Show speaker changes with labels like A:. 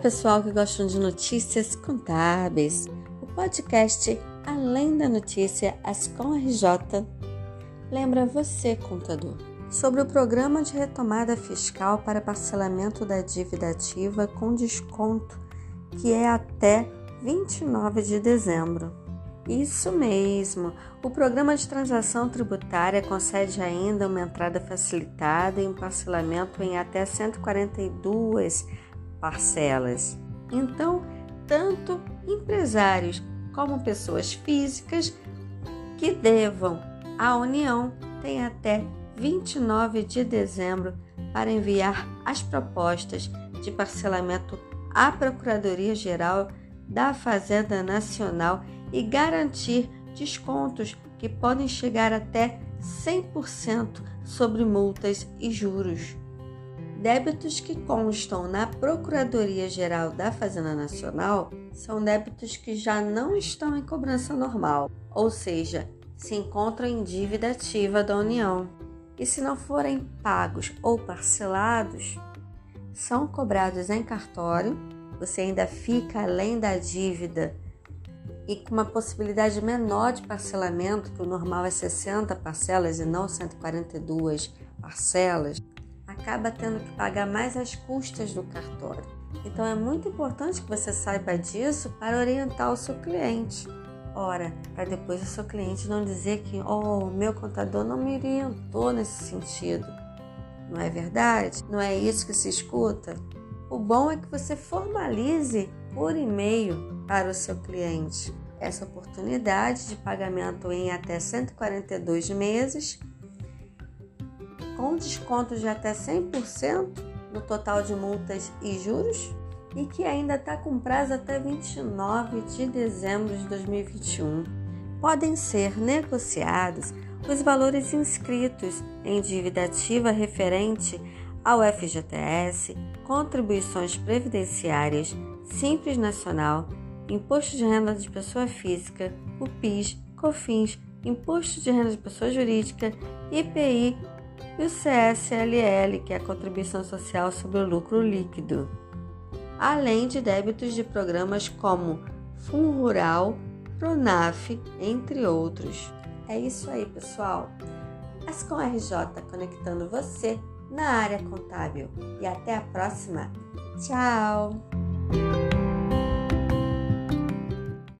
A: pessoal que gostam de notícias contábeis. O podcast Além da Notícia Ascom RJ lembra você, contador, sobre o programa de retomada fiscal para parcelamento da dívida ativa com desconto, que é até 29 de dezembro. Isso mesmo! O programa de transação tributária concede ainda uma entrada facilitada e um parcelamento em até 142 parcelas. Então, tanto empresários como pessoas físicas que devam à União têm até 29 de dezembro para enviar as propostas de parcelamento à Procuradoria-Geral da Fazenda Nacional e garantir descontos que podem chegar até 100% sobre multas e juros. Débitos que constam na Procuradoria-Geral da Fazenda Nacional são débitos que já não estão em cobrança normal, ou seja, se encontram em dívida ativa da União. E se não forem pagos ou parcelados, são cobrados em cartório, você ainda fica além da dívida e com uma possibilidade menor de parcelamento, que o normal é 60 parcelas e não 142 parcelas, acaba tendo que pagar mais as custas do cartório. Então é muito importante que você saiba disso para orientar o seu cliente. Ora, para depois o seu cliente não dizer que, oh, meu contador não me orientou nesse sentido. Não é verdade? Não é isso que se escuta? O bom é que você formalize por e-mail para o seu cliente essa oportunidade de pagamento em até 142 meses com desconto de até 100% no total de multas e juros e que ainda está com prazo até 29 de dezembro de 2021. Podem ser negociados os valores inscritos em dívida ativa referente ao FGTS, contribuições previdenciárias, Simples Nacional, Imposto de Renda de Pessoa Física, o PIS, COFINS, Imposto de Renda de Pessoa Jurídica, IPI e o CSLL, que é a Contribuição Social sobre o Lucro Líquido, além de débitos de programas como Fundo Rural, Pronaf, entre outros. É isso aí, pessoal. Ascom RJ conectando você na área contábil. E até a próxima. Tchau!